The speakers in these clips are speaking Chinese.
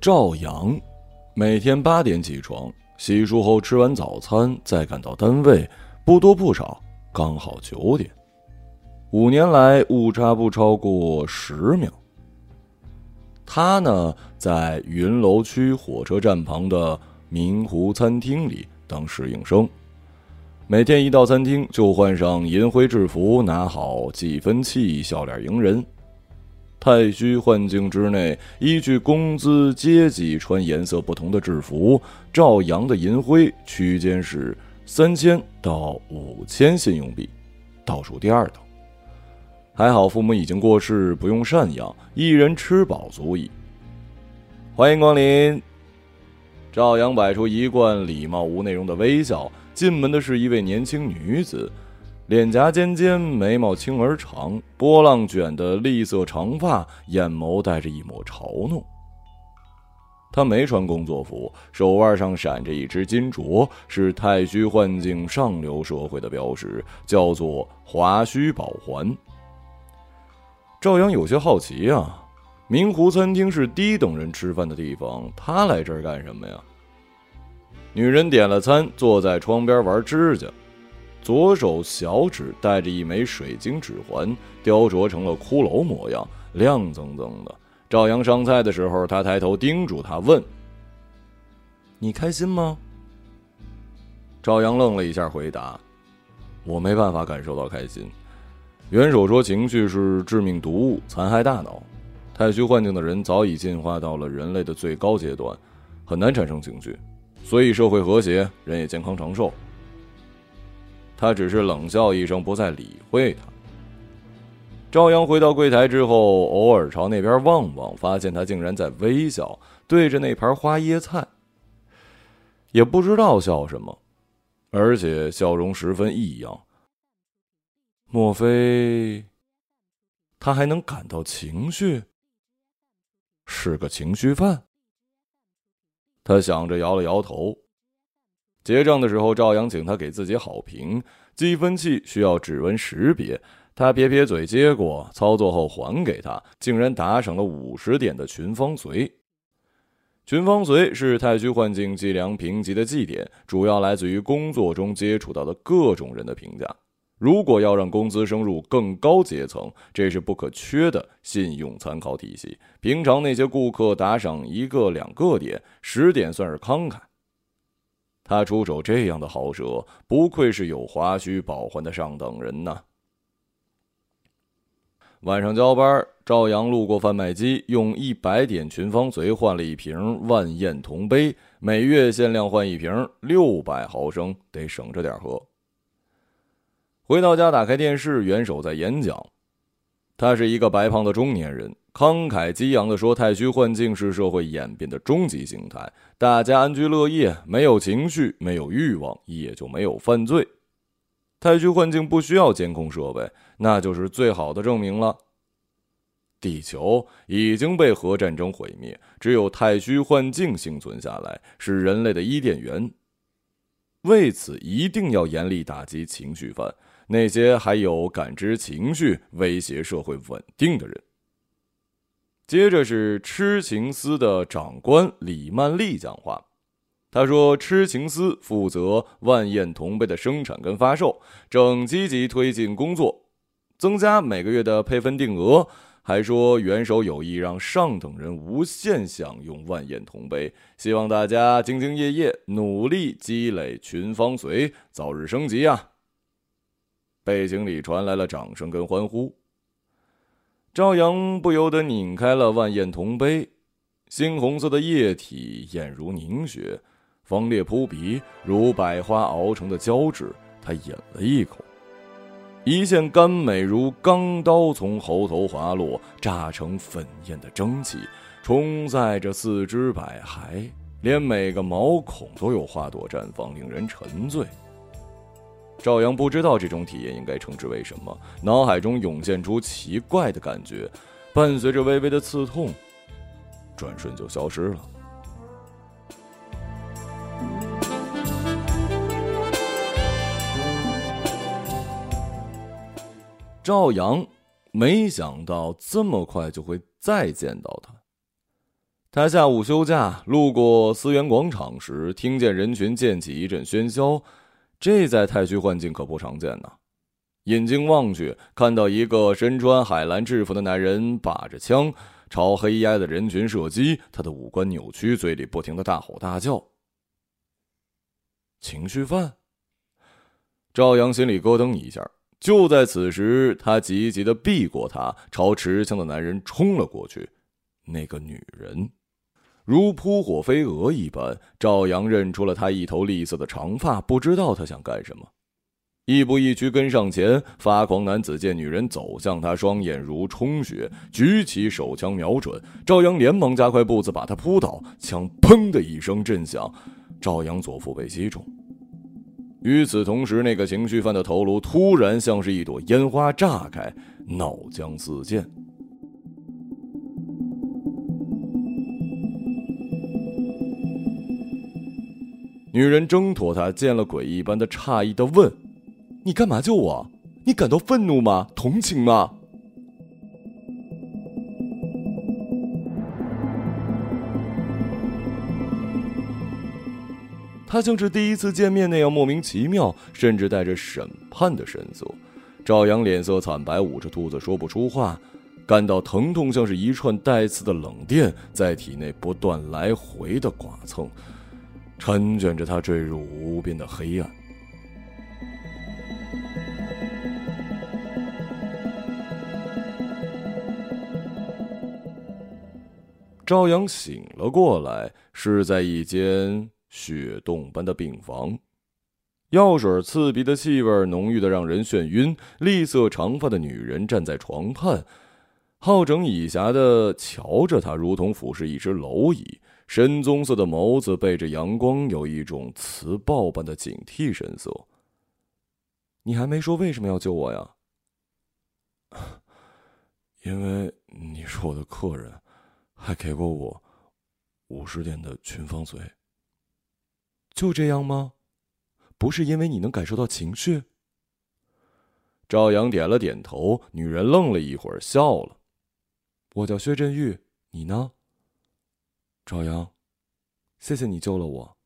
赵阳每天八点起床，洗漱后吃完早餐，再赶到单位，不多不少，刚好九点。五年来误差不超过十秒。他呢，在云楼区火车站旁的明湖餐厅里当侍应生，每天一到餐厅就换上银灰制服，拿好计分器，笑脸迎人。太虚幻境之内，依据工资阶级穿颜色不同的制服。赵阳的银灰区间是三千到五千信用币，倒数第二等。还好父母已经过世，不用赡养，一人吃饱足矣。欢迎光临。赵阳摆出一贯礼貌无内容的微笑。进门的是一位年轻女子。脸颊尖尖，眉毛轻而长，波浪卷的栗色长发，眼眸带着一抹嘲弄。他没穿工作服，手腕上闪着一只金镯，是太虚幻境上流社会的标识，叫做华胥宝环。赵阳有些好奇啊，明湖餐厅是低等人吃饭的地方，他来这儿干什么呀？女人点了餐，坐在窗边玩指甲。左手小指戴着一枚水晶指环，雕琢成了骷髅模样，亮锃锃的。赵阳上菜的时候，他抬头叮嘱他问：“你开心吗？”赵阳愣了一下，回答：“我没办法感受到开心。元首说，情绪是致命毒物，残害大脑。太虚幻境的人早已进化到了人类的最高阶段，很难产生情绪，所以社会和谐，人也健康长寿。”他只是冷笑一声，不再理会他。赵阳回到柜台之后，偶尔朝那边望望，发现他竟然在微笑，对着那盘花椰菜，也不知道笑什么，而且笑容十分异样。莫非他还能感到情绪？是个情绪犯？他想着，摇了摇头。结账的时候，赵阳请他给自己好评。计分器需要指纹识别，他撇撇嘴接过，操作后还给他，竟然打赏了五十点的群芳髓。群芳髓是太虚幻境计量评级的计点，主要来自于工作中接触到的各种人的评价。如果要让工资升入更高阶层，这是不可缺的信用参考体系。平常那些顾客打赏一个两个点，十点算是慷慨。他出手这样的豪奢，不愧是有华胥宝环的上等人呐。晚上交班，赵阳路过贩卖机，用一百点群芳髓换了一瓶万宴铜杯，每月限量换一瓶，六百毫升，得省着点喝。回到家，打开电视，元首在演讲。他是一个白胖的中年人。慷慨激昂地说：“太虚幻境是社会演变的终极形态，大家安居乐业，没有情绪，没有欲望，也就没有犯罪。太虚幻境不需要监控设备，那就是最好的证明了。地球已经被核战争毁灭，只有太虚幻境幸存下来，是人类的伊甸园。为此，一定要严厉打击情绪犯，那些还有感知情绪、威胁社会稳定的人。”接着是痴情司的长官李曼丽讲话，他说：“痴情司负责万宴铜杯的生产跟发售，正积极推进工作，增加每个月的配分定额。还说元首有意让上等人无限享用万宴铜杯，希望大家兢兢业业，努力积累群芳髓，早日升级啊！”背景里传来了掌声跟欢呼。赵阳不由得拧开了万艳铜杯，猩红色的液体艳如凝血，芳烈扑鼻，如百花熬成的胶质。他饮了一口，一线甘美如钢刀从喉头滑落，炸成粉艳的蒸汽，冲在这四肢百骸，连每个毛孔都有花朵绽放，令人沉醉。赵阳不知道这种体验应该称之为什么，脑海中涌现出奇怪的感觉，伴随着微微的刺痛，转瞬就消失了。赵阳没想到这么快就会再见到他，他下午休假路过思源广场时，听见人群溅起一阵喧嚣，这在太虚幻境可不常见呢。引睛望去，看到一个身穿海蓝制服的男人把着枪朝黑压的人群射击，他的五官扭曲，嘴里不停的大吼大叫。情绪犯。赵阳心里咯噔一下。就在此时，他急急的避过他，朝持枪的男人冲了过去。那个女人，如扑火飞蛾一般，赵阳认出了他一头栗色的长发，不知道他想干什么。亦步亦趋跟上前，发狂男子见女人走向他，双眼如充血，举起手枪瞄准。赵阳连忙加快步子，把他扑倒，枪砰的一声震响，赵阳左腹被击中。与此同时，那个情绪犯的头颅突然像是一朵烟花炸开，脑浆四溅。女人挣脱他，见了鬼一般的诧异的问：“你干嘛救我？你感到愤怒吗？同情吗？”他像是第一次见面那样莫名其妙，甚至带着审判的神色。赵阳脸色惨白，捂着肚子说不出话，感到疼痛像是一串带刺的冷电在体内不断来回的剐蹭，缠卷着他坠入无边的黑暗。赵阳醒了过来，是在一间。雪洞般的病房，药水刺鼻的气味浓郁的让人眩晕。栗色长发的女人站在床畔，好整以暇的瞧着他，如同俯视一只蝼蚁。深棕色的眸子背着阳光，有一种磁暴般的警惕神色。你还没说为什么要救我呀？因为你是我的客人，还给过我五十点的群芳嘴。就这样吗？不是因为你能感受到情绪。赵阳点了点头，女人愣了一会儿，笑了。我叫薛振玉，你呢？赵阳，谢谢你救了我。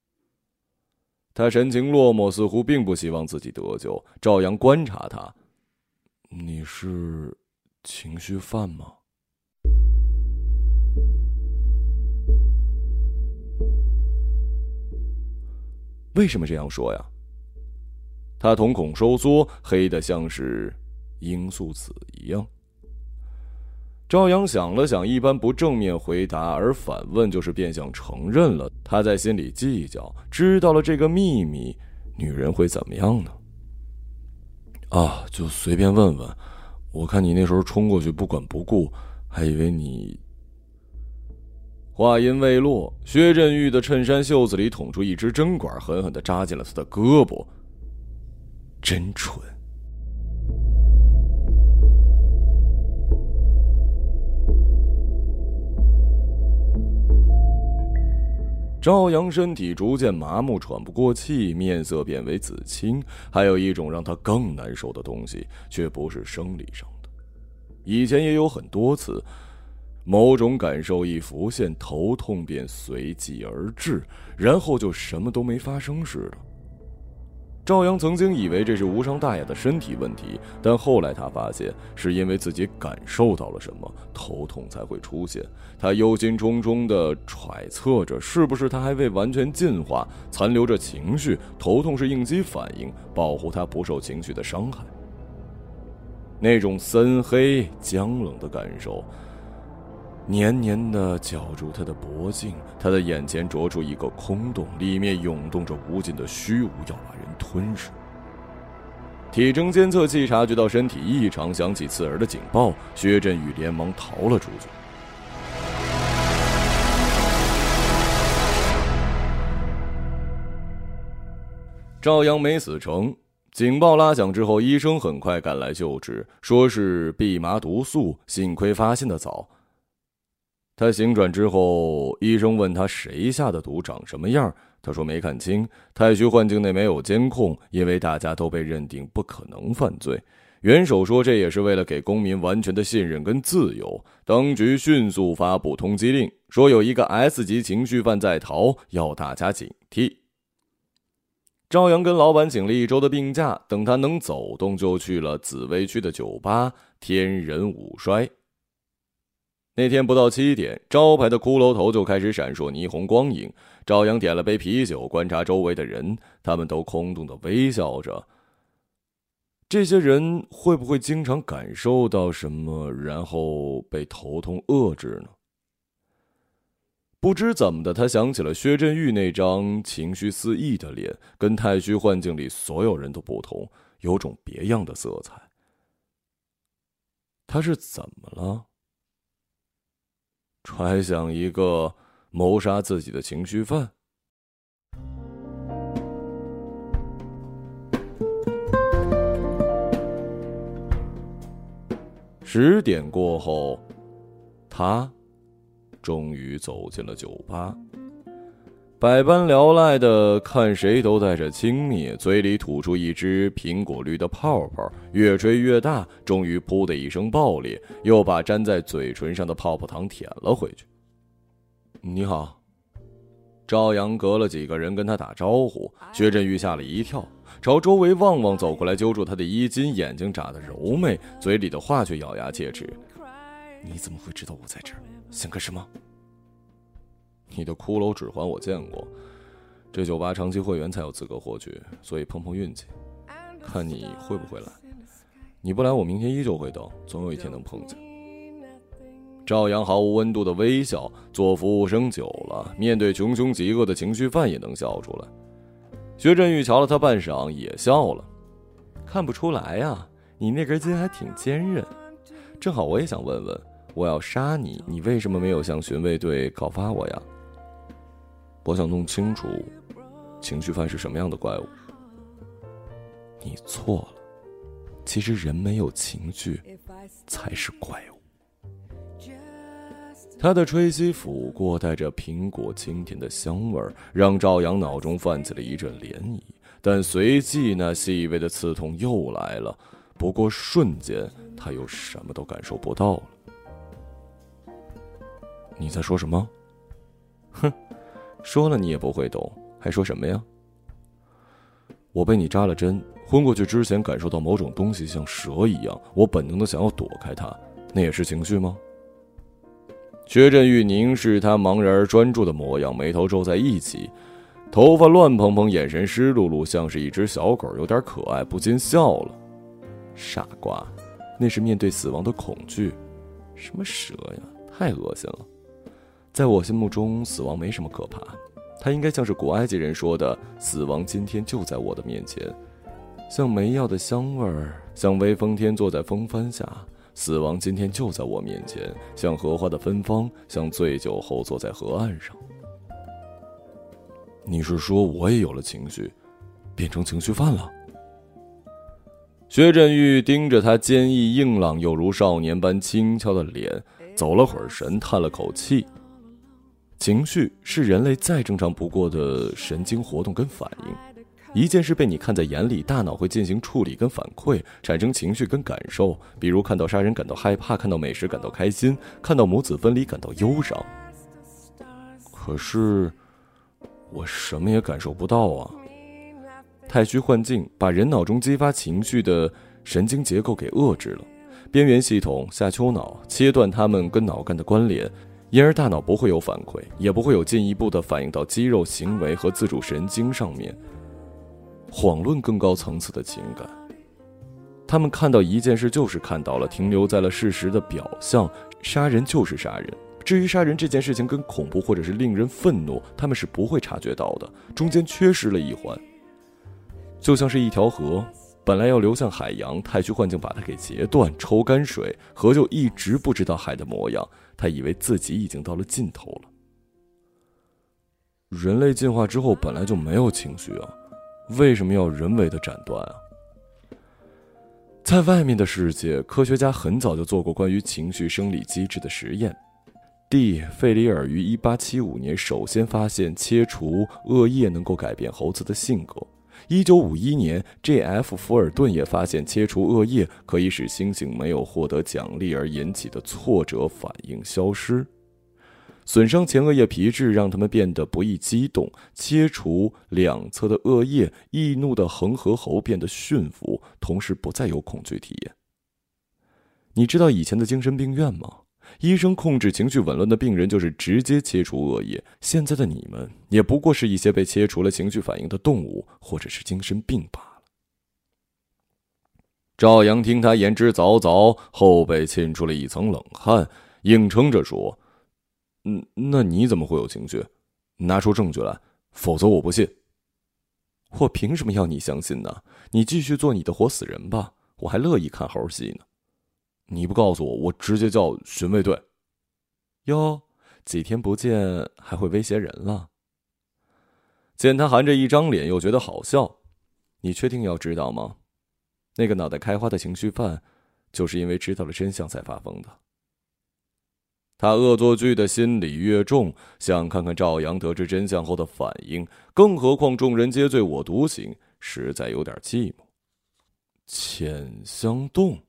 他神情落寞，似乎并不希望自己得救。赵阳观察他，你是情绪犯吗？为什么这样说呀？他瞳孔收缩，黑的像是罂粟籽一样。赵阳想了想，一般不正面回答而反问，就是变相承认了。他在心里计较，知道了这个秘密，女人会怎么样呢？啊，就随便问问。我看你那时候冲过去不管不顾，还以为你……话音未落，薛振玉的衬衫袖子里捅出一支针管，狠狠的扎进了他的胳膊。真蠢！赵阳身体逐渐麻木，喘不过气，面色变为紫青。还有一种让他更难受的东西，却不是生理上的。以前也有很多次。某种感受一浮现，头痛便随即而至，然后就什么都没发生似的。赵阳曾经以为这是无伤大雅的身体问题，但后来他发现是因为自己感受到了什么，头痛才会出现。他忧心忡忡地揣测着，是不是他还未完全进化，残留着情绪，头痛是应激反应，保护他不受情绪的伤害。那种森黑僵冷的感受。黏黏的绞住他的脖颈，他的眼前灼出一个空洞，里面涌动着无尽的虚无，要来吞噬。体征监测器察觉到身体异常，响起刺耳的警报。薛振宇连忙逃了出去。赵阳没死成，警报拉响之后，医生很快赶来救治，说是蓖麻毒素，幸亏发现的早。他醒转之后，医生问他谁下的毒，长什么样？他说没看清。太虚幻境内没有监控，因为大家都被认定不可能犯罪。元首说这也是为了给公民完全的信任跟自由。当局迅速发布通缉令，说有一个 S 级情绪犯在逃，要大家警惕。赵阳跟老板请了一周的病假，等他能走动，就去了紫薇区的酒吧“天人五衰”。那天不到七点，招牌的骷髅头就开始闪烁霓虹光影。赵阳点了杯啤酒，观察周围的人，他们都空洞的微笑着。这些人会不会经常感受到什么，然后被头痛遏制呢？不知怎么的，他想起了薛振玉那张情绪肆意的脸，跟太虚幻境里所有人都不同，有种别样的色彩。他是怎么了？揣想一个谋杀自己的情绪犯。十点过后，他终于走进了酒吧，百般聊赖的看谁都带着轻蔑，嘴里吐出一只苹果绿的泡泡，越吹越大，终于“噗”的一声爆裂，又把粘在嘴唇上的泡泡糖舔了回去。你好，赵阳隔了几个人跟他打招呼，薛振玉吓了一跳，朝周围望望，走过来揪住他的衣襟，眼睛眨得柔媚，嘴里的话却咬牙切齿：“你怎么会知道我在这儿？想干什么？”你的骷髅指环我见过，这酒吧长期会员才有资格获取，所以碰碰运气，看你会不会来。你不来，我明天依旧会等，总有一天能碰见。赵阳毫无温度的微笑，做服务生久了，面对穷凶极恶的情绪犯也能笑出来。薛振玉瞧了他半晌，也笑了，看不出来呀，你那根筋还挺坚韧。正好我也想问问，我要杀你，你为什么没有向巡卫队告发我呀？我想弄清楚，情绪犯是什么样的怪物。你错了，其实人没有情绪才是怪物。他的吹息拂过，带着苹果清甜的香味儿，让赵阳脑中泛起了一阵涟漪。但随即，那细微的刺痛又来了。不过瞬间，他又什么都感受不到了。你在说什么？哼！说了你也不会懂，还说什么呀？我被你扎了针，昏过去之前感受到某种东西像蛇一样，我本能的想要躲开它，那也是情绪吗？薛振玉凝视他茫然而专注的模样，眉头皱在一起，头发乱蓬蓬，眼神湿漉漉，像是一只小狗，有点可爱，不禁笑了。傻瓜，那是面对死亡的恐惧。什么蛇呀，太恶心了。在我心目中，死亡没什么可怕，它应该像是古埃及人说的：“死亡今天就在我的面前，像梅药的香味儿，像微风天坐在风帆下。死亡今天就在我面前，像荷花的芬芳，像醉酒后坐在河岸上。”你是说我也有了情绪，变成情绪犯了？薛振玉盯着他坚毅硬朗又如少年般轻巧的脸，走了会儿神，叹了口气。情绪是人类再正常不过的神经活动跟反应。一件事被你看在眼里，大脑会进行处理跟反馈，产生情绪跟感受。比如看到杀人感到害怕，看到美食感到开心，看到母子分离感到忧伤。可是，我什么也感受不到啊！太虚幻境把人脑中激发情绪的神经结构给遏制了，边缘系统、下丘脑切断它们跟脑干的关联。因而大脑不会有反馈，也不会有进一步的反映到肌肉、行为和自主神经上面。遑论更高层次的情感，他们看到一件事就是看到了，停留在了事实的表象。杀人就是杀人，至于杀人这件事情跟恐怖或者是令人愤怒，他们是不会察觉到的，中间缺失了一环。就像是一条河，本来要流向海洋，太虚幻境把它给截断，抽干水，河就一直不知道海的模样。他以为自己已经到了尽头了。人类进化之后本来就没有情绪啊，为什么要人为的斩断啊？在外面的世界，科学家很早就做过关于情绪生理机制的实验。D. 费里尔于一八七五年首先发现切除恶液能够改变猴子的性格。一九五一年，J.F. 福尔顿也发现切除恶液可以使猩猩没有获得奖励而引起的挫折反应消失。损伤前额叶皮质，让他们变得不易激动；切除两侧的额叶，易怒的恒河猴变得驯服，同时不再有恐惧体验。你知道以前的精神病院吗？医生控制情绪紊乱的病人，就是直接切除额叶。现在的你们，也不过是一些被切除了情绪反应的动物，或者是精神病罢了。赵阳听他言之凿凿，后背沁出了一层冷汗，硬撑着说。嗯，那你怎么会有情绪？拿出证据来，否则我不信。我凭什么要你相信呢？你继续做你的活死人吧，我还乐意看猴戏呢。你不告诉我，我直接叫巡卫队。哟，几天不见还会威胁人了？见他含着一张脸，又觉得好笑。你确定要知道吗？那个脑袋开花的情绪犯，就是因为知道了真相才发疯的。他恶作剧的心理越重，想看看赵阳得知真相后的反应。更何况众人皆醉我独醒，实在有点寂寞。浅香洞。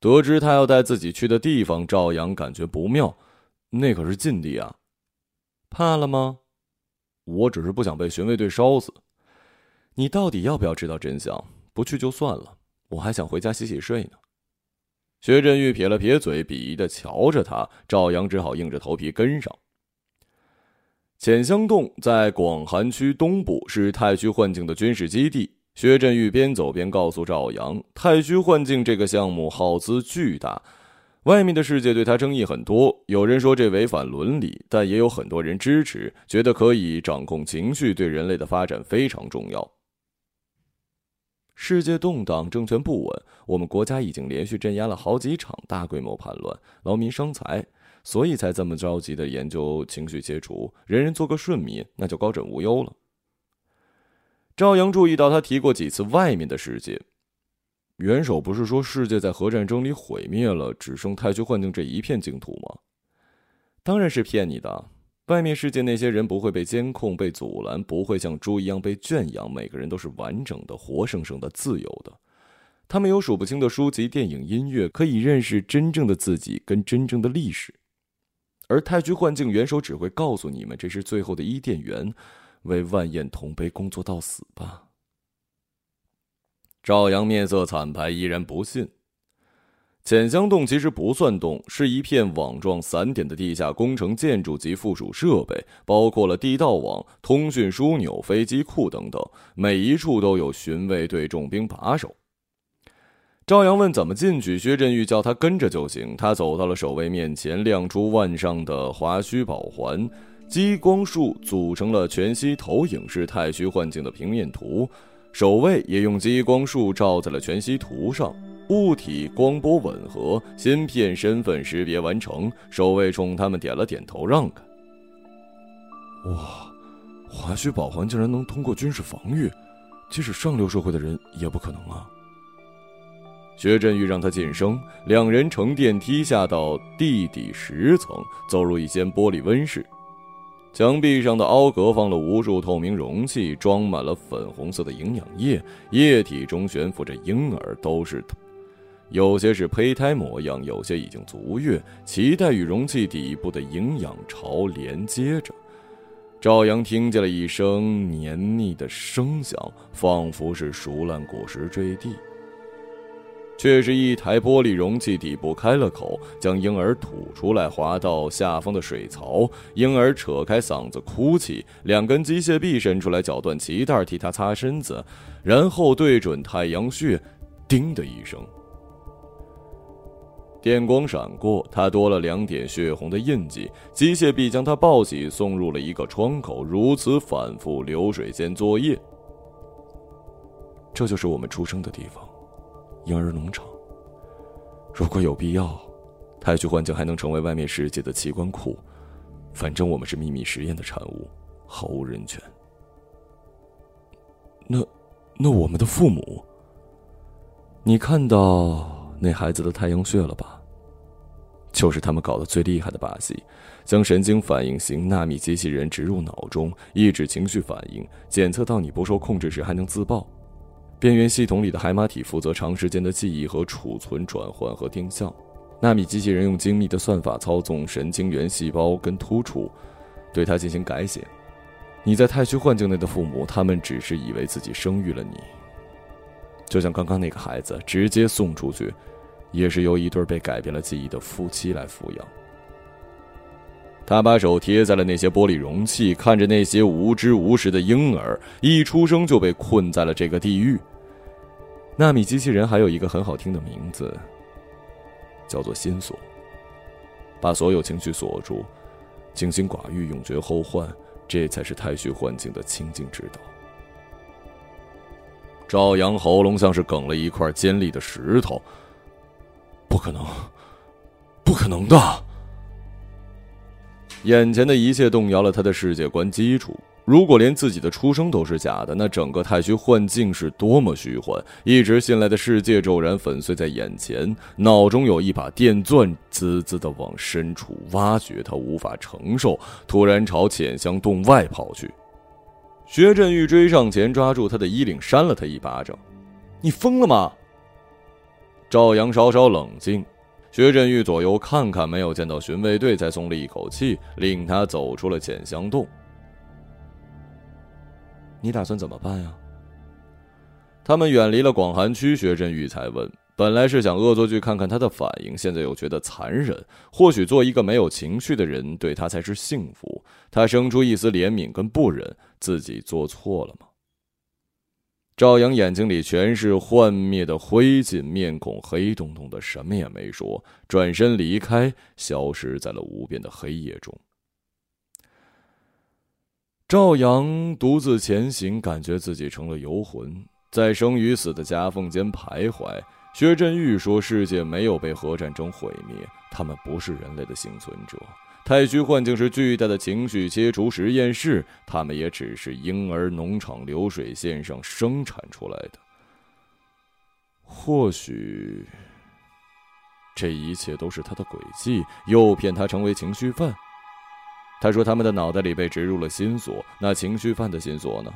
得知他要带自己去的地方，赵阳感觉不妙。那可是禁地啊！怕了吗？我只是不想被巡卫队烧死。你到底要不要知道真相？不去就算了，我还想回家洗洗睡呢。薛振玉撇了撇嘴，鄙夷的瞧着他，赵阳只好硬着头皮跟上。浅香洞在广寒区东部，是太虚幻境的军事基地。薛振玉边走边告诉赵阳，太虚幻境这个项目耗资巨大，外面的世界对他争议很多。有人说这违反伦理，但也有很多人支持，觉得可以掌控情绪，对人类的发展非常重要。世界动荡，政权不稳，我们国家已经连续镇压了好几场大规模叛乱，劳民伤财，所以才这么着急的研究情绪切除，人人做个顺民，那就高枕无忧了。赵阳注意到他提过几次外面的世界，元首不是说世界在核战争里毁灭了，只剩太虚幻境这一片净土吗？当然是骗你的。外面世界那些人不会被监控、被阻拦，不会像猪一样被圈养。每个人都是完整的、活生生的、自由的。他们有数不清的书籍、电影、音乐，可以认识真正的自己跟真正的历史。而太虚幻境元首只会告诉你们，这是最后的伊甸园，为万宴同悲，工作到死吧。赵阳面色惨白，依然不信。浅香洞其实不算洞，是一片网状散点的地下工程建筑及附属设备，包括了地道网、通讯枢纽、飞机库等等，每一处都有巡卫队重兵把守。赵阳问怎么进去，薛振玉叫他跟着就行。他走到了守卫面前，亮出腕上的华胥宝环，激光束组成了全息投影式太虚幻境的平面图，守卫也用激光束照在了全息图上。物体光波吻合，芯片身份识别完成。守卫冲他们点了点头，让开。哇，华虚宝环竟然能通过军事防御，即使上流社会的人也不可能啊！薛振玉让他晋升，两人乘电梯下到地底十层，走入一间玻璃温室。墙壁上的凹格放了无数透明容器，装满了粉红色的营养液，液体中悬浮着婴儿，都是。有些是胚胎模样，有些已经足月，脐带与容器底部的营养巢连接着。赵阳听见了一声黏腻的声响，仿佛是熟烂果实坠地。却是一台玻璃容器底部开了口，将婴儿吐出来，滑到下方的水槽。婴儿扯开嗓子哭泣，两根机械臂伸出来绞断脐带，替他擦身子，然后对准太阳穴，叮的一声。电光闪过，他多了两点血红的印记。机械臂将他抱起，送入了一个窗口，如此反复，流水线作业。这就是我们出生的地方，婴儿农场。如果有必要，太虚幻境还能成为外面世界的器官库。反正我们是秘密实验的产物，毫无人权。那，那我们的父母？你看到？那孩子的太阳穴了吧？就是他们搞的最厉害的把戏，将神经反应型纳米机器人植入脑中，抑制情绪反应，检测到你不受控制时还能自爆。边缘系统里的海马体负责长时间的记忆和储存、转换和定向。纳米机器人用精密的算法操纵神经元细胞跟突触，对它进行改写。你在太虚幻境内的父母，他们只是以为自己生育了你，就像刚刚那个孩子直接送出去，也是由一对被改变了记忆的夫妻来抚养。他把手贴在了那些玻璃容器，看着那些无知无识的婴儿一出生就被困在了这个地狱。纳米机器人还有一个很好听的名字，叫做心锁，把所有情绪锁住，清心寡欲，永绝后患。这才是太虚幻境的清净之道。赵阳喉咙像是哽了一块尖利的石头。不可能，不可能的！眼前的一切动摇了他的世界观基础。如果连自己的出生都是假的，那整个太虚幻境是多么虚幻！一直信赖的世界骤然粉碎在眼前，脑中有一把电钻滋滋的往深处挖掘，他无法承受，突然朝浅香洞外跑去。薛振玉追上前，抓住他的衣领，扇了他一巴掌：“你疯了吗？”赵阳稍稍冷静，薛振玉左右看看，没有见到巡卫队，才松了一口气，令他走出了浅香洞。你打算怎么办呀？他们远离了广寒区，学振玉才问。本来是想恶作剧看看他的反应，现在又觉得残忍。或许做一个没有情绪的人，对他才是幸福。他生出一丝怜悯跟不忍，自己做错了吗？赵阳眼睛里全是幻灭的灰烬，面孔黑洞洞的，什么也没说，转身离开，消失在了无边的黑夜中。赵阳独自前行，感觉自己成了游魂，在生与死的夹缝间徘徊。薛振玉说：“世界没有被核战争毁灭，他们不是人类的幸存者。太虚幻境是巨大的情绪切除实验室，他们也只是婴儿农场流水线上生产出来的。或许，这一切都是他的诡计，诱骗他成为情绪犯。”他说：“他们的脑袋里被植入了心锁，那情绪犯的心锁呢？”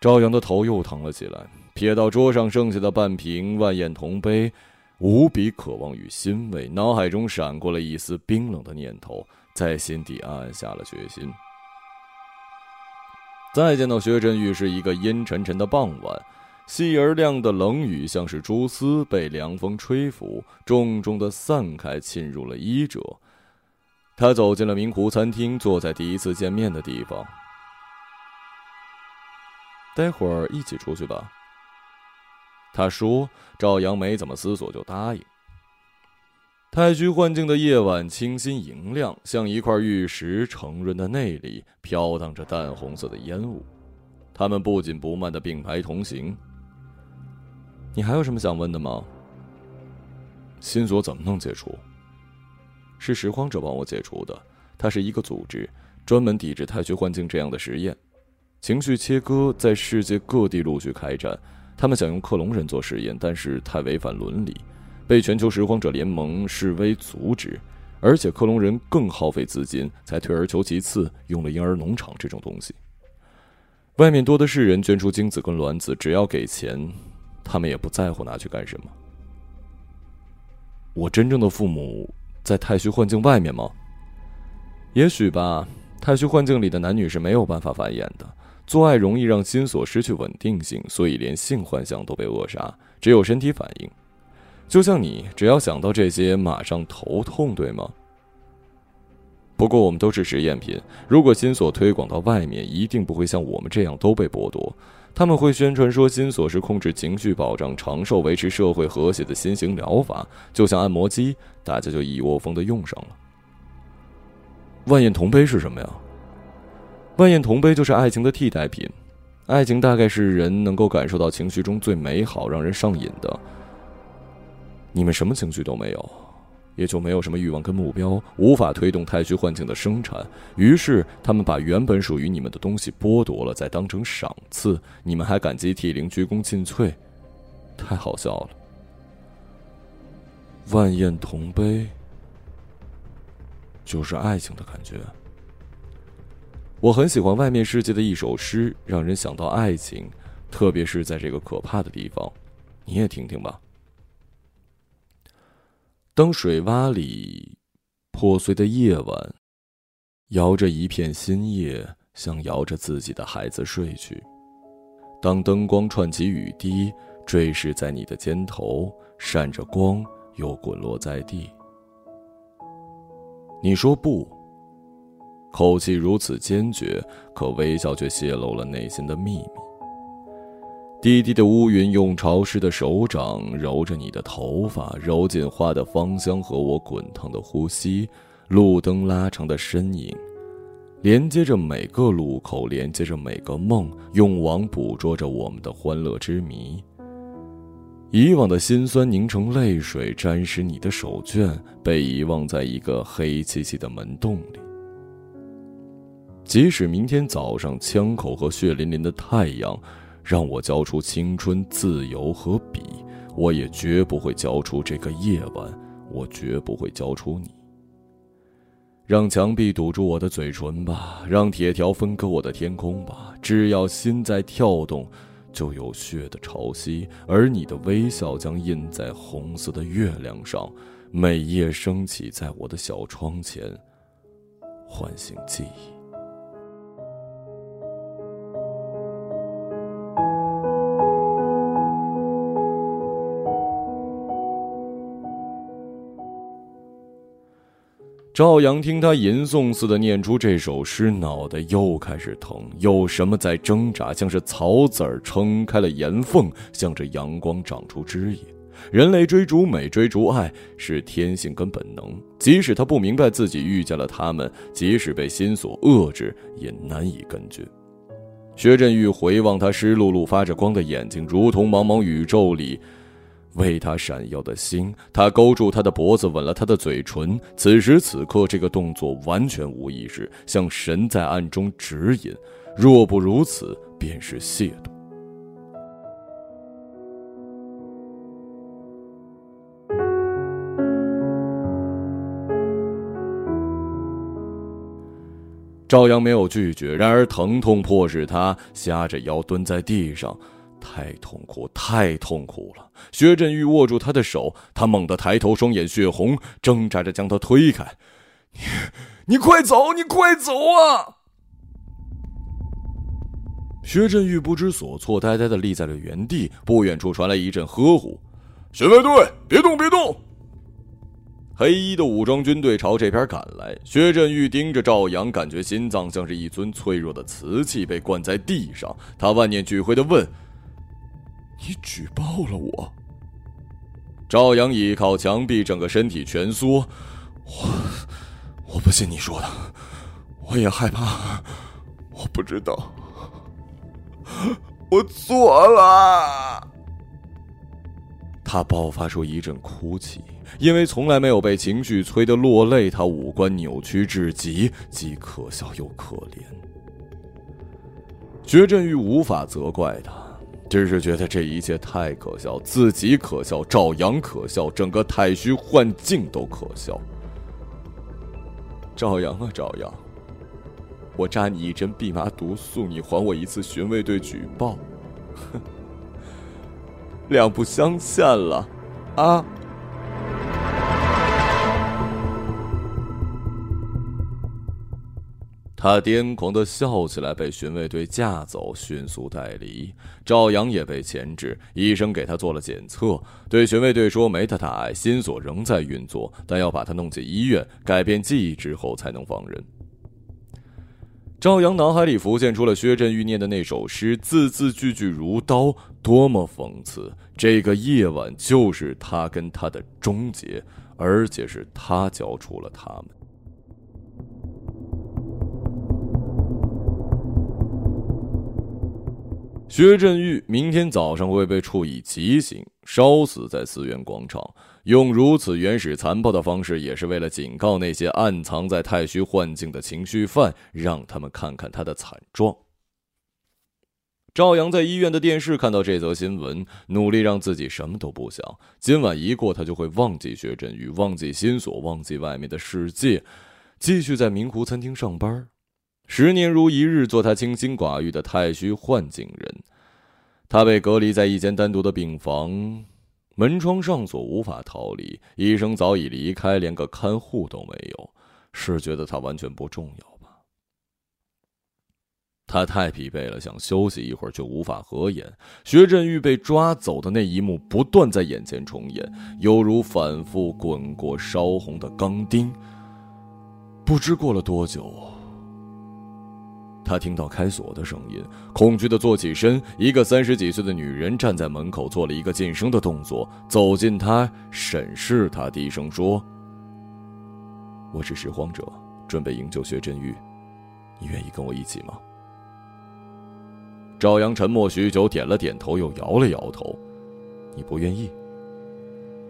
赵阳的头又疼了起来，瞥到桌上剩下的半瓶万艳铜杯，无比渴望与欣慰，脑海中闪过了一丝冰冷的念头，在心底暗暗下了决心。再见到薛振玉是一个阴沉沉的傍晚，细而亮的冷雨像是蛛丝被凉风吹拂，重重的散开，沁入了衣褶。他走进了明湖餐厅，坐在第一次见面的地方。待会儿一起出去吧。他说：“赵阳没怎么思索就答应。”太虚幻境的夜晚清新莹亮，像一块玉石，澄润的内里飘荡着淡红色的烟雾。他们不紧不慢的并排同行。你还有什么想问的吗？心锁怎么能解除？是拾荒者帮我解除的，它是一个组织，专门抵制太虚幻境这样的实验。情绪切割在世界各地陆续开展，他们想用克隆人做实验，但是太违反伦理，被全球拾荒者联盟视为阻止。而且克隆人更耗费资金，才退而求其次用了婴儿农场这种东西。外面多的是人捐出精子跟卵子，只要给钱，他们也不在乎拿去干什么。我真正的父母。在太虚幻境外面吗？也许吧。太虚幻境里的男女是没有办法繁衍的，做爱容易让心锁失去稳定性，所以连性幻想都被扼杀，只有身体反应。就像你，只要想到这些，马上头痛，对吗？不过我们都是实验品，如果心锁推广到外面，一定不会像我们这样都被剥夺。他们会宣传说，心锁是控制情绪、保障长寿、维持社会和谐的新型疗法，就像按摩机，大家就一窝蜂的用上了。万艳铜杯是什么呀？万艳铜杯就是爱情的替代品，爱情大概是人能够感受到情绪中最美好、让人上瘾的。你们什么情绪都没有。也就没有什么欲望跟目标，无法推动太虚幻境的生产。于是他们把原本属于你们的东西剥夺了，再当成赏赐，你们还感激涕零、鞠躬尽瘁，太好笑了。万艳铜杯，就是爱情的感觉。我很喜欢外面世界的一首诗，让人想到爱情，特别是在这个可怕的地方。你也听听吧。当水洼里破碎的夜晚，摇着一片新叶，像摇着自己的孩子睡去。当灯光串起雨滴，坠饰在你的肩头，闪着光，又滚落在地。你说不，口气如此坚决，可微笑却泄露了内心的秘密。低低的乌云用潮湿的手掌揉着你的头发，揉进花的芳香和我滚烫的呼吸。路灯拉长的身影，连接着每个路口，连接着每个梦，用网捕捉着我们的欢乐之谜。以往的辛酸凝成泪水，沾湿你的手绢，被遗忘在一个黑漆漆的门洞里。即使明天早上枪口和血淋淋的太阳。让我交出青春、自由和笔，我也绝不会交出这个夜晚，我绝不会交出你。让墙壁堵住我的嘴唇吧，让铁条分割我的天空吧。只要心在跳动，就有血的潮汐，而你的微笑将印在红色的月亮上，每夜升起在我的小窗前，唤醒记忆。赵阳听他吟诵似的念出这首诗，脑袋又开始疼。有什么在挣扎，像是草籽儿撑开了岩缝，向着阳光长出枝叶。人类追逐美、追逐爱是天性跟本能，即使他不明白自己遇见了他们，即使被心所遏制，也难以根绝。薛振玉回望他湿漉漉、发着光的眼睛，如同茫茫宇宙里。为他闪耀的星，他勾住他的脖子，吻了他的嘴唇。此时此刻，这个动作完全无意识，像神在暗中指引。若不如此，便是亵渎。赵阳没有拒绝，然而疼痛迫使他瞎着腰蹲在地上。太痛苦，太痛苦了！薛振玉握住他的手，他猛地抬头，双眼血红，挣扎着将他推开。你，你快走，你快走啊！薛振玉不知所措，呆呆的立在了原地。不远处传来一阵呵护：“巡卫队，别动，别动！”黑衣的武装军队朝这边赶来。薛振玉盯着赵阳，感觉心脏像是一尊脆弱的瓷器被灌在地上。他万念俱灰的问。你举报了我。赵阳倚靠墙壁，整个身体蜷缩。我，我不信你说的，我也害怕。我不知道，我错了。他爆发出一阵哭泣，因为从来没有被情绪催得落泪。他五官扭曲至极，既可笑又可怜。薛振玉无法责怪他。只是觉得这一切太可笑，自己可笑，赵阳可笑，整个太虚幻境都可笑。赵阳啊，赵阳，我扎你一针蓖麻毒素，你还我一次巡卫队举报，哼，两不相欠了，啊！他癫狂的笑起来，被巡卫队架走，迅速带离。赵阳也被牵制，医生给他做了检测，对巡卫队说没他大碍，心锁仍在运作，但要把他弄进医院，改变记忆之后才能放人。赵阳脑海里浮现出了薛振玉念的那首诗，字字句句如刀，多么讽刺！这个夜晚就是他跟他的终结，而且是他交出了他们。薛振玉明天早上会被处以极刑，烧死在寺院广场。用如此原始残暴的方式，也是为了警告那些暗藏在太虚幻境的情绪犯，让他们看看他的惨状。赵阳在医院的电视看到这则新闻，努力让自己什么都不想。今晚一过，他就会忘记薛振玉，忘记心锁，忘记外面的世界，继续在明湖餐厅上班。十年如一日，做他清心寡欲的太虚幻境人。他被隔离在一间单独的病房，门窗上锁，无法逃离。医生早已离开，连个看护都没有。是觉得他完全不重要吧？他太疲惫了，想休息一会儿，却无法合眼。薛振玉被抓走的那一幕不断在眼前重演，犹如反复滚过烧红的钢钉。不知过了多久。他听到开锁的声音，恐惧的坐起身。一个三十几岁的女人站在门口，做了一个噤声的动作，走近他，审视他，低声说：“我是拾荒者，准备营救薛振玉，你愿意跟我一起吗？”赵阳沉默许久，点了点头，又摇了摇头：“你不愿意。”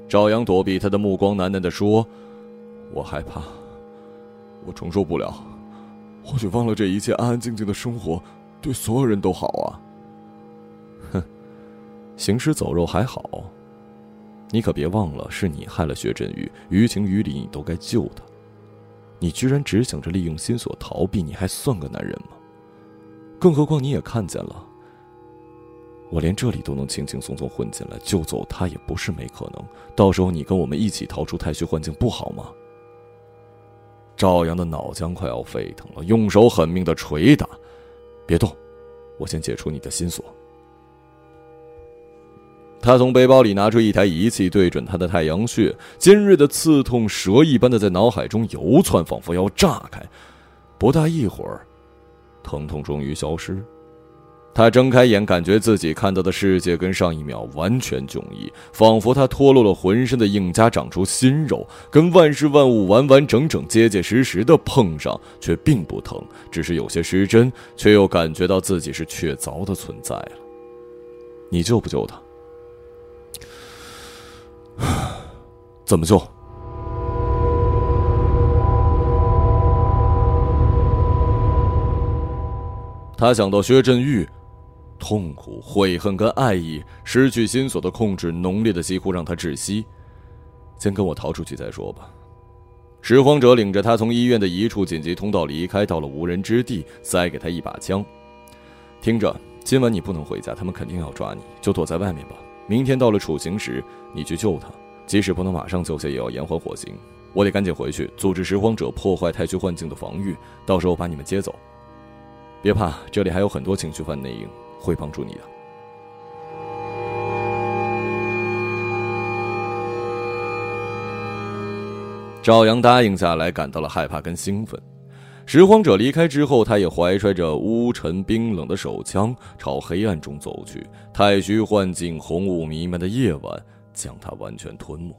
赵阳躲避他的目光，喃喃地说：“我害怕，我承受不了。”或许忘了这一切，安安静静的生活，对所有人都好啊。哼，行尸走肉还好，你可别忘了，是你害了薛振宇，于情于理你都该救他。你居然只想着利用心锁逃避，你还算个男人吗？更何况你也看见了，我连这里都能轻轻松松混进来，救走他也不是没可能。到时候你跟我们一起逃出太虚幻境，不好吗？赵阳的脑浆快要沸腾了，用手狠命的捶打，别动，我先解除你的心锁。他从背包里拿出一台仪器，对准他的太阳穴，尖锐的刺痛，蛇一般的在脑海中游窜，仿佛要炸开。不大一会儿，疼痛终于消失。他睁开眼，感觉自己看到的世界跟上一秒完全迥异，仿佛他脱落了浑身的硬痂，长出新肉，跟万事万物完完整整、结结实实的碰上，却并不疼，只是有些失真，却又感觉到自己是确凿的存在了。你救不救他？怎么救？他想到薛振玉。痛苦、悔恨跟爱意，失去心锁的控制，浓烈的几乎让他窒息。先跟我逃出去再说吧。拾荒者领着他从医院的一处紧急通道离开，到了无人之地，塞给他一把枪。听着，今晚你不能回家，他们肯定要抓你，就躲在外面吧。明天到了处刑时，你去救他，即使不能马上救下，也要延缓火刑。我得赶紧回去，组织拾荒者破坏太虚幻境的防御，到时候把你们接走。别怕，这里还有很多情绪犯内应。会帮助你的。赵阳答应下来，感到了害怕跟兴奋。拾荒者离开之后，他也怀揣着乌沉冰冷的手枪，朝黑暗中走去。太虚幻境，红雾弥漫的夜晚将他完全吞没。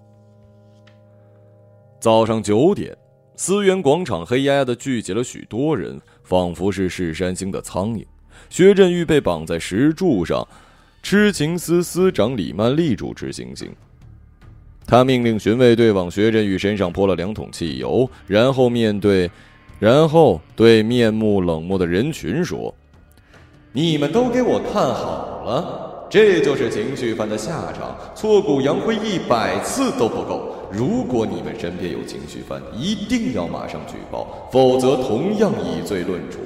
早上九点，思源广场黑压压的聚集了许多人，仿佛是噬山星的苍蝇。薛振玉被绑在石柱上，痴情司司长李曼丽主持行刑。他命令巡卫队往薛振玉身上泼了两桶汽油，然后面对，然后对面目冷漠的人群说：“你们都给我看好了，这就是情绪犯的下场，挫骨扬灰一百次都不够。如果你们身边有情绪犯，一定要马上举报，否则同样以罪论处。”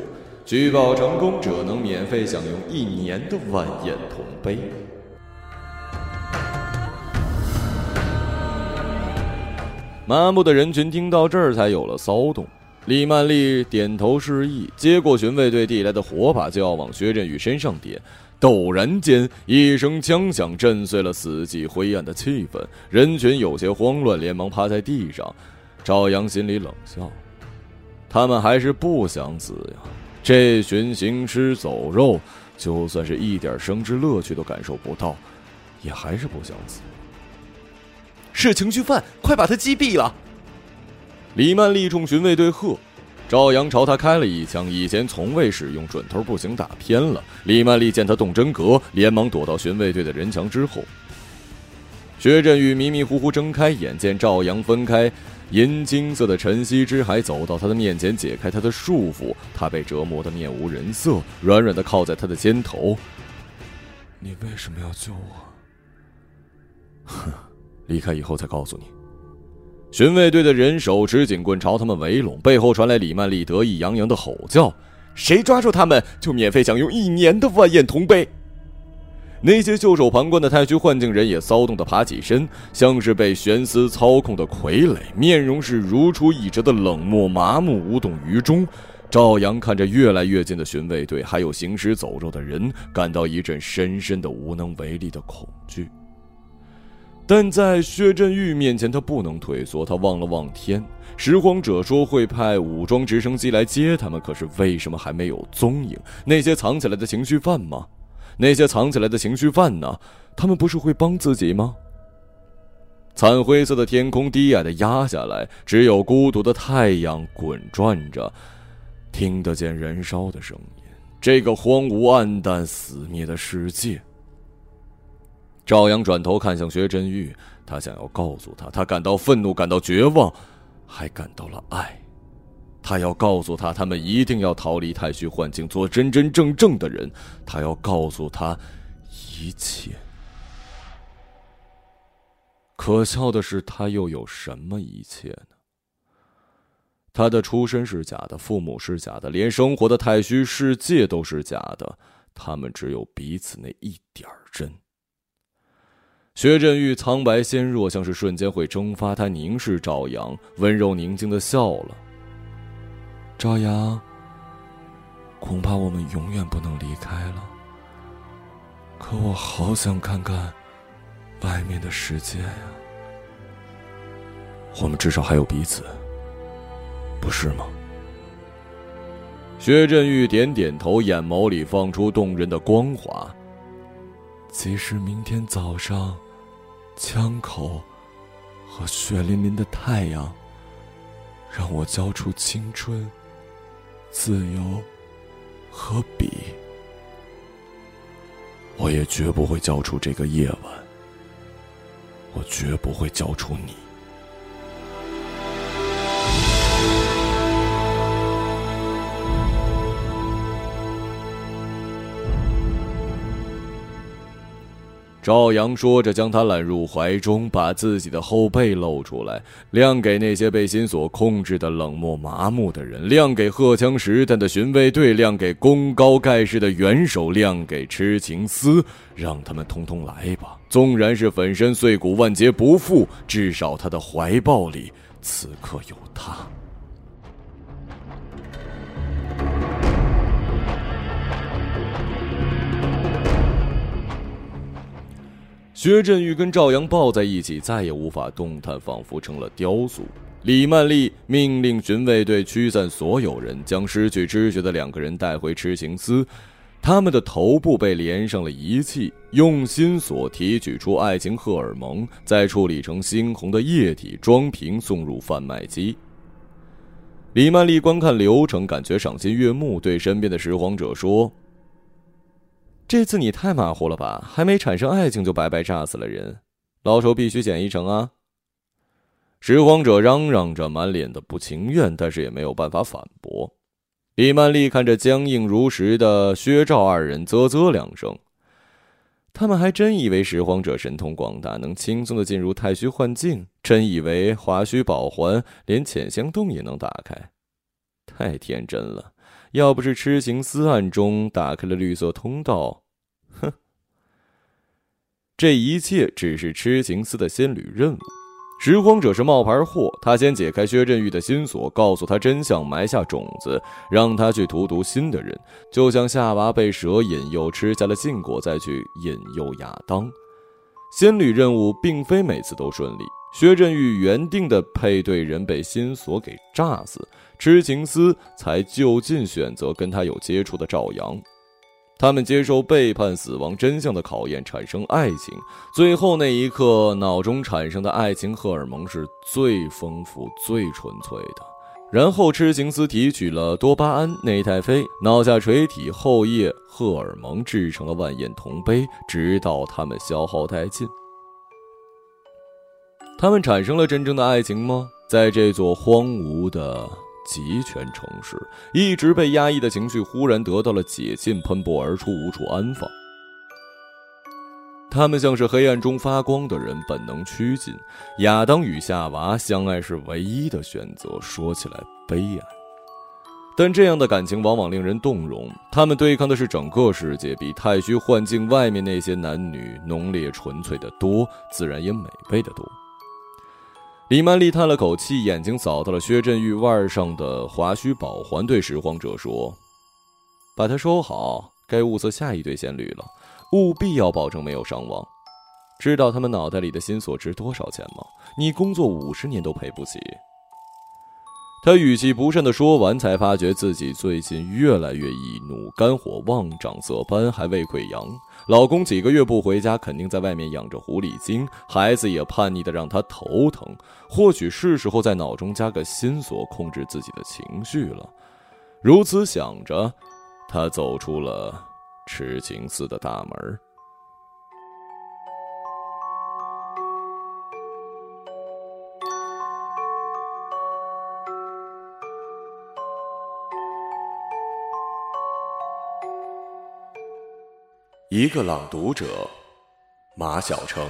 举报成功者能免费享用一年的万宴铜杯。麻木的人群听到这儿才有了骚动。李曼丽点头示意，接过巡卫队递来的火把，就要往薛振宇身上点。陡然间，一声枪响震碎了死寂灰暗的气氛，人群有些慌乱，连忙趴在地上。赵阳心里冷笑：他们还是不想死呀。这群行尸走肉，就算是一点生之乐趣都感受不到，也还是不想死。是情绪犯，快把他击毙了！李曼丽冲巡卫队喝，赵阳朝他开了一枪，以前从未使用，准头不行，打偏了。李曼丽见他动真格，连忙躲到巡卫队的人墙之后。薛振宇迷迷糊糊睁开眼，见赵阳分开。银金色的晨曦之海走到他的面前，解开他的束缚。他被折磨得面无人色，软软的靠在他的肩头。你为什么要救我？哼，离开以后再告诉你。巡卫队的人手持警棍朝他们围拢，背后传来李曼丽得意洋洋的吼叫：“谁抓住他们，就免费享用一年的万宴铜杯！”那些袖手旁观的太虚幻境人也骚动的爬起身，像是被玄思操控的傀儡，面容是如出一辙的冷漠麻木，无动于衷。赵阳看着越来越近的巡卫队，还有行尸走肉的人，感到一阵深深的无能为力的恐惧。但在薛振玉面前，他不能退缩。他望了望天，拾荒者说会派武装直升机来接他们，可是为什么还没有踪影？那些藏起来的情绪犯吗？那些藏起来的情绪犯呢？他们不是会帮自己吗？惨灰色的天空低矮的压下来，只有孤独的太阳滚转着，听得见燃烧的声音。这个荒芜、暗淡、死灭的世界。赵阳转头看向薛振玉，他想要告诉他，他感到愤怒，感到绝望，还感到了爱。他要告诉他，他们一定要逃离太虚幻境，做真真正正的人。他要告诉他，一切。可笑的是，他又有什么一切呢？他的出身是假的，父母是假的，连生活的太虚世界都是假的。他们只有彼此那一点真。薛振玉苍白纤弱，像是瞬间会蒸发。他凝视赵阳，温柔宁静的笑了。朝阳，恐怕我们永远不能离开了。可我好想看看外面的世界呀。我们至少还有彼此，不是吗？薛振玉点点头，眼眸里放出动人的光华。即使明天早上。枪口和血淋淋的太阳，让我交出青春、自由和笔，我也绝不会交出这个夜晚。我绝不会交出你。赵阳说着，将他揽入怀中，把自己的后背露出来，亮给那些被心所控制的冷漠麻木的人，亮给荷枪实弹的巡卫队，亮给功高盖世的元首，亮给痴情思，让他们通通来吧！纵然是粉身碎骨、万劫不复，至少他的怀抱里此刻有他。薛振玉跟赵阳抱在一起，再也无法动弹，仿佛成了雕塑。李曼丽命令巡卫队驱散所有人，将失去知觉的两个人带回痴情司。他们的头部被连上了仪器，用心锁提取出爱情荷尔蒙，再处理成猩红的液体，装瓶送入贩卖机。李曼丽观看流程，感觉赏心悦目，对身边的拾荒者说。这次你太马虎了吧？还没产生爱情就白白炸死了人，老手必须减一成啊！拾荒者嚷嚷着，满脸的不情愿，但是也没有办法反驳。李曼丽看着僵硬如石的薛赵二人，啧啧两声。他们还真以为拾荒者神通广大，能轻松的进入太虚幻境，真以为华胥宝环连潜香洞也能打开，太天真了。要不是痴情思暗中打开了绿色通道，哼，这一切只是痴情司的仙侣任务。拾荒者是冒牌货，他先解开薛振玉的心锁，告诉他真相，埋下种子，让他去荼毒新的人，就像夏娃被蛇引诱吃下了禁果，再去引诱亚当。仙侣任务并非每次都顺利。薛振玉原定的配对人被心锁给炸死，痴情思才就近选择跟他有接触的赵阳。他们接受背叛、死亡真相的考验，产生爱情。最后那一刻，脑中产生的爱情荷尔蒙是最丰富、最纯粹的。然后，痴情思提取了多巴胺、内太妃、脑下垂体后叶荷尔蒙，制成了万艳铜杯，直到他们消耗殆尽。他们产生了真正的爱情吗？在这座荒芜的极权城市，一直被压抑的情绪忽然得到了解禁，喷薄而出，无处安放。他们像是黑暗中发光的人，本能趋近。亚当与夏娃相爱是唯一的选择，说起来悲哀。但这样的感情往往令人动容。他们对抗的是整个世界，比太虚幻境外面那些男女浓烈纯粹的多，自然也美味的多。李曼丽叹了口气，眼睛扫到了薛振玉腕上的华胥宝环，对拾荒者说：“把它收好，该物色下一对仙侣了，务必要保证没有伤亡。知道他们脑袋里的心锁值多少钱吗？你工作五十年都赔不起。”他语气不慎的说完，才发觉自己最近越来越易怒，肝火旺，长色斑，还胃溃疡。老公几个月不回家，肯定在外面养着狐狸精。孩子也叛逆的让他头疼，或许是时候在脑中加个心锁，控制自己的情绪了。如此想着，他走出了痴情寺的大门。一个朗读者，马晓成。